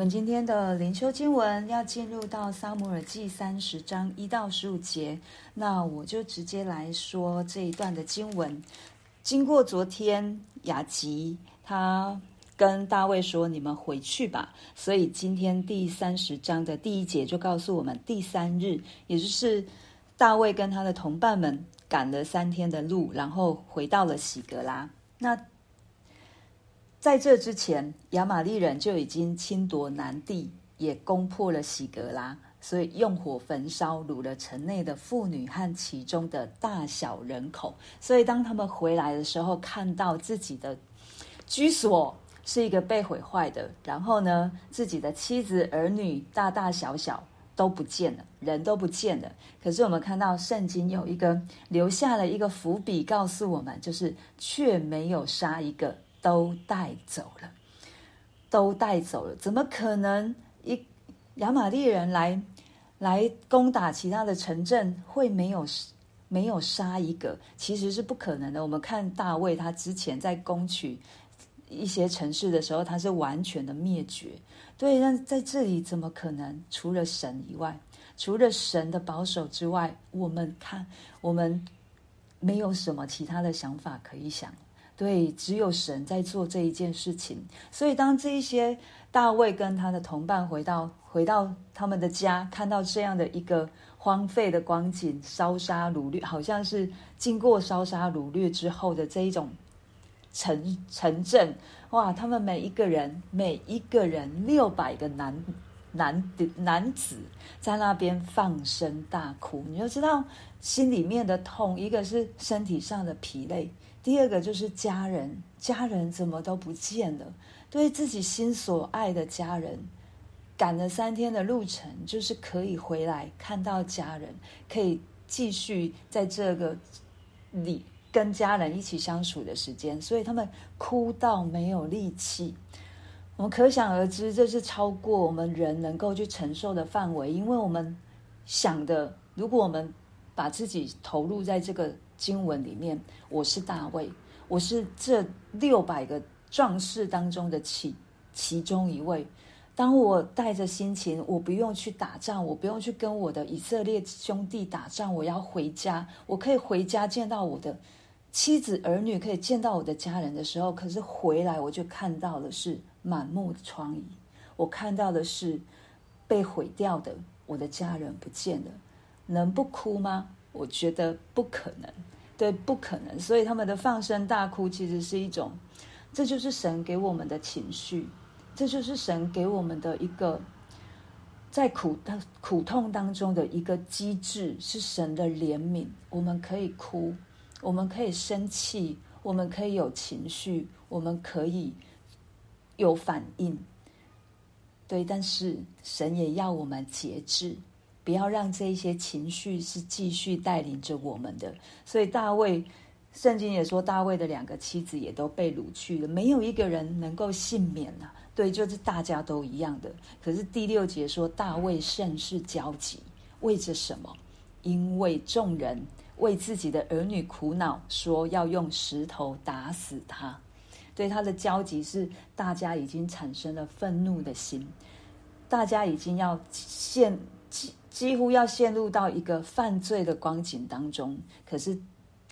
我们今天的灵修经文要进入到撒母耳记三十章一到十五节，那我就直接来说这一段的经文。经过昨天雅吉他跟大卫说：“你们回去吧。”所以今天第三十章的第一节就告诉我们，第三日，也就是大卫跟他的同伴们赶了三天的路，然后回到了喜格拉。那在这之前，亚玛力人就已经侵夺南地，也攻破了喜格拉，所以用火焚烧，掳了城内的妇女和其中的大小人口。所以当他们回来的时候，看到自己的居所是一个被毁坏的，然后呢，自己的妻子儿女大大小小都不见了，人都不见了。可是我们看到圣经有一个留下了一个伏笔，告诉我们，就是却没有杀一个。都带走了，都带走了，怎么可能一亚玛力人来来攻打其他的城镇会没有没有杀一个？其实是不可能的。我们看大卫，他之前在攻取一些城市的时候，他是完全的灭绝。对，那在这里怎么可能？除了神以外，除了神的保守之外，我们看我们没有什么其他的想法可以想。对，只有神在做这一件事情。所以，当这一些大卫跟他的同伴回到回到他们的家，看到这样的一个荒废的光景，烧杀掳掠，好像是经过烧杀掳掠之后的这一种城城镇，哇！他们每一个人，每一个人六百个男男的男子在那边放声大哭，你就知道心里面的痛，一个是身体上的疲累。第二个就是家人，家人怎么都不见了？对自己心所爱的家人，赶了三天的路程，就是可以回来看到家人，可以继续在这个里跟家人一起相处的时间，所以他们哭到没有力气。我们可想而知，这是超过我们人能够去承受的范围，因为我们想的，如果我们把自己投入在这个。经文里面，我是大卫，我是这六百个壮士当中的其其中一位。当我带着心情，我不用去打仗，我不用去跟我的以色列兄弟打仗，我要回家，我可以回家见到我的妻子儿女，可以见到我的家人的时候，可是回来我就看到的是满目疮痍，我看到的是被毁掉的，我的家人不见了，能不哭吗？我觉得不可能，对，不可能。所以他们的放声大哭，其实是一种，这就是神给我们的情绪，这就是神给我们的一个，在苦的苦痛当中的一个机制，是神的怜悯。我们可以哭，我们可以生气，我们可以有情绪，我们可以有反应，对。但是神也要我们节制。不要让这一些情绪是继续带领着我们的。所以大卫，圣经也说，大卫的两个妻子也都被掳去了，没有一个人能够幸免了。对，就是大家都一样的。可是第六节说，大卫甚是焦急，为着什么？因为众人为自己的儿女苦恼，说要用石头打死他。对，他的焦急是大家已经产生了愤怒的心，大家已经要陷。几乎要陷入到一个犯罪的光景当中，可是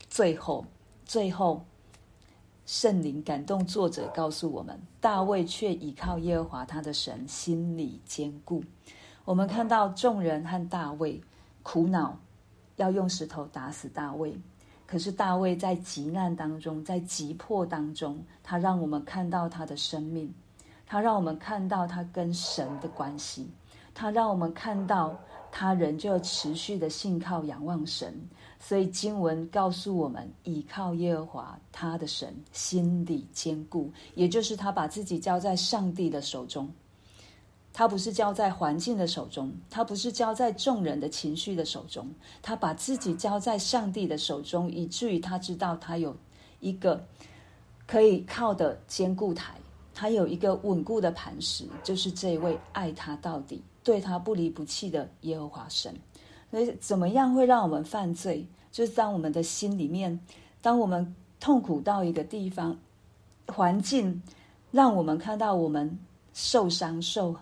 最后，最后圣灵感动作者告诉我们，大卫却倚靠耶和华他的神，心里坚固。我们看到众人和大卫苦恼，要用石头打死大卫，可是大卫在急难当中，在急迫当中，他让我们看到他的生命，他让我们看到他跟神的关系，他让我们看到。他人就持续的信靠仰望神，所以经文告诉我们，倚靠耶和华他的神，心里坚固，也就是他把自己交在上帝的手中，他不是交在环境的手中，他不是交在众人的情绪的手中，他把自己交在上帝的手中，以至于他知道他有一个可以靠的坚固台，他有一个稳固的磐石，就是这位爱他到底。对他不离不弃的耶和华神，所以怎么样会让我们犯罪？就是当我们的心里面，当我们痛苦到一个地方，环境让我们看到我们受伤、受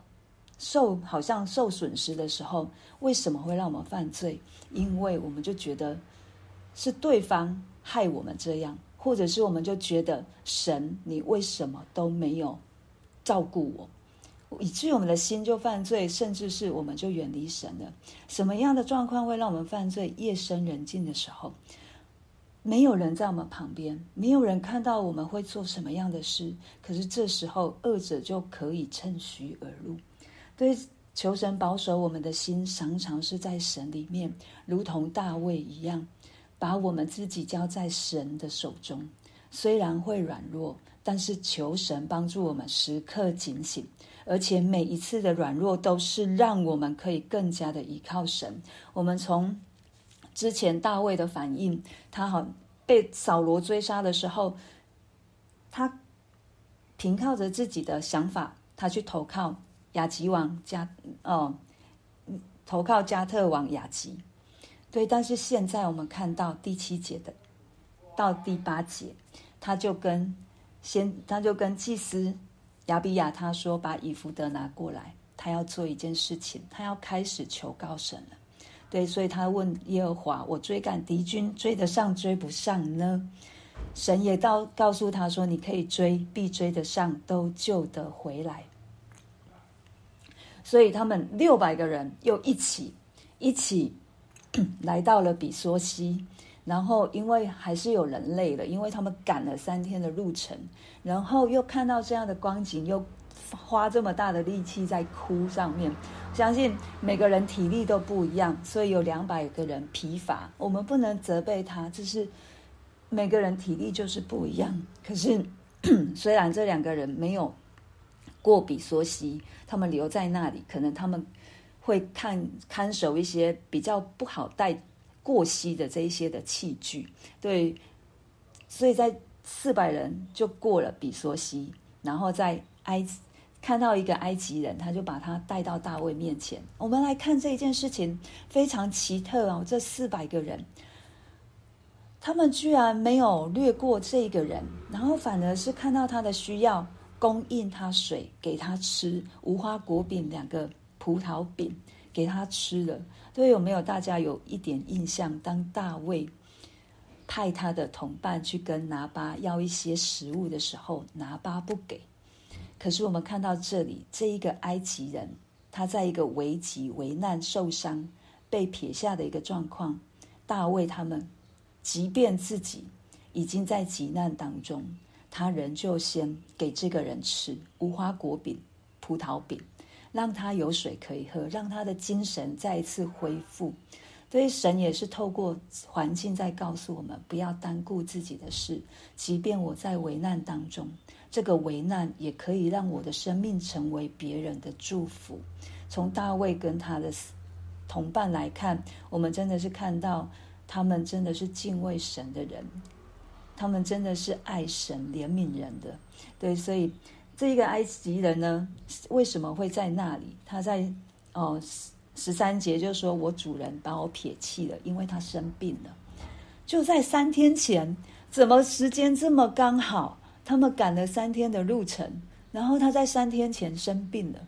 受好像受损失的时候，为什么会让我们犯罪？因为我们就觉得是对方害我们这样，或者是我们就觉得神，你为什么都没有照顾我？以至于我们的心就犯罪，甚至是我们就远离神了。什么样的状况会让我们犯罪？夜深人静的时候，没有人在我们旁边，没有人看到我们会做什么样的事。可是这时候，恶者就可以趁虚而入。对，求神保守我们的心，常常是在神里面，如同大卫一样，把我们自己交在神的手中。虽然会软弱，但是求神帮助我们时刻警醒。而且每一次的软弱都是让我们可以更加的依靠神。我们从之前大卫的反应，他好被扫罗追杀的时候，他凭靠着自己的想法，他去投靠雅吉王加哦，投靠加特王雅吉。对，但是现在我们看到第七节的到第八节，他就跟先他就跟祭司。亚比亚他说：“把以弗得拿过来，他要做一件事情，他要开始求告神了。对，所以他问耶和华：我追赶敌军，追得上追不上呢？神也告告诉他说：你可以追，必追得上，都救得回来。所以他们六百个人又一起一起来到了比梭西。”然后，因为还是有人累了，因为他们赶了三天的路程，然后又看到这样的光景，又花这么大的力气在哭上面。相信每个人体力都不一样，所以有两百个人疲乏。我们不能责备他，只是每个人体力就是不一样。可是，虽然这两个人没有过比梭溪，他们留在那里，可能他们会看看守一些比较不好带。过溪的这一些的器具，对，所以在四百人就过了比梭溪，然后在埃及看到一个埃及人，他就把他带到大卫面前。我们来看这一件事情非常奇特哦，这四百个人，他们居然没有掠过这个人，然后反而是看到他的需要，供应他水，给他吃无花果饼两个葡萄饼给他吃了。所以有没有大家有一点印象？当大卫派他的同伴去跟拿巴要一些食物的时候，拿巴不给。可是我们看到这里，这一个埃及人，他在一个危急、危难、受伤、被撇下的一个状况，大卫他们，即便自己已经在急难当中，他仍旧先给这个人吃无花果饼、葡萄饼。让他有水可以喝，让他的精神再一次恢复。所以神也是透过环境在告诉我们，不要单顾自己的事。即便我在危难当中，这个危难也可以让我的生命成为别人的祝福。从大卫跟他的同伴来看，我们真的是看到他们真的是敬畏神的人，他们真的是爱神、怜悯人的。对，所以。这一个埃及人呢，为什么会在那里？他在哦十三节就说：“我主人把我撇弃了，因为他生病了。”就在三天前，怎么时间这么刚好？他们赶了三天的路程，然后他在三天前生病了。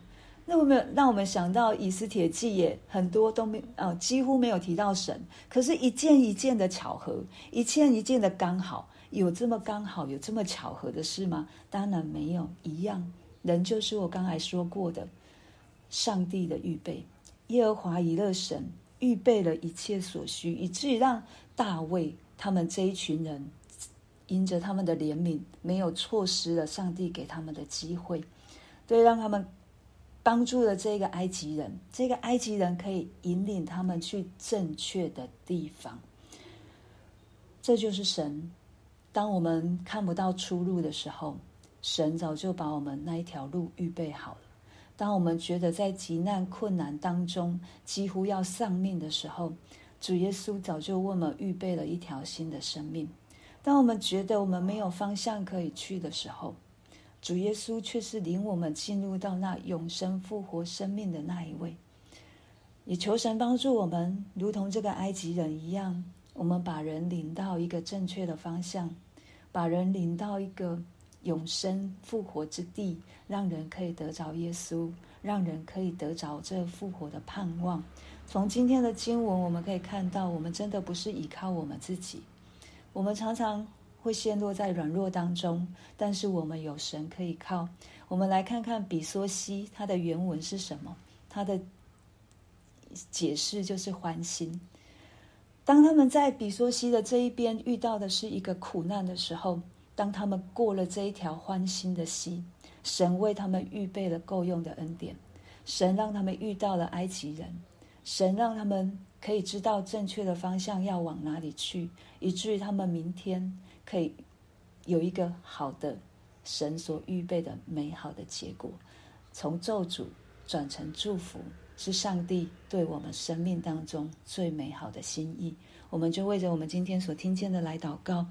那我们让我们想到以斯帖记也很多都没哦，几乎没有提到神，可是一件一件的巧合，一件一件的刚好。有这么刚好，有这么巧合的事吗？当然没有。一样，人就是我刚才说过的，上帝的预备，耶和华以勒神预备了一切所需，以至于让大卫他们这一群人，因着他们的怜悯，没有错失了上帝给他们的机会，对，让他们帮助了这个埃及人，这个埃及人可以引领他们去正确的地方。这就是神。当我们看不到出路的时候，神早就把我们那一条路预备好了。当我们觉得在极难困难当中几乎要丧命的时候，主耶稣早就为我们预备了一条新的生命。当我们觉得我们没有方向可以去的时候，主耶稣却是领我们进入到那永生复活生命的那一位。也求神帮助我们，如同这个埃及人一样。我们把人领到一个正确的方向，把人领到一个永生复活之地，让人可以得着耶稣，让人可以得着这复活的盼望。从今天的经文，我们可以看到，我们真的不是依靠我们自己，我们常常会陷落在软弱当中，但是我们有神可以靠。我们来看看比梭西，它的原文是什么？它的解释就是欢心。当他们在比梭西的这一边遇到的是一个苦难的时候。当他们过了这一条欢心的溪，神为他们预备了够用的恩典，神让他们遇到了埃及人，神让他们可以知道正确的方向要往哪里去，以至于他们明天可以有一个好的神所预备的美好的结果，从咒诅转成祝福，是上帝对我们生命当中最美好的心意。我们就为着我们今天所听见的来祷告。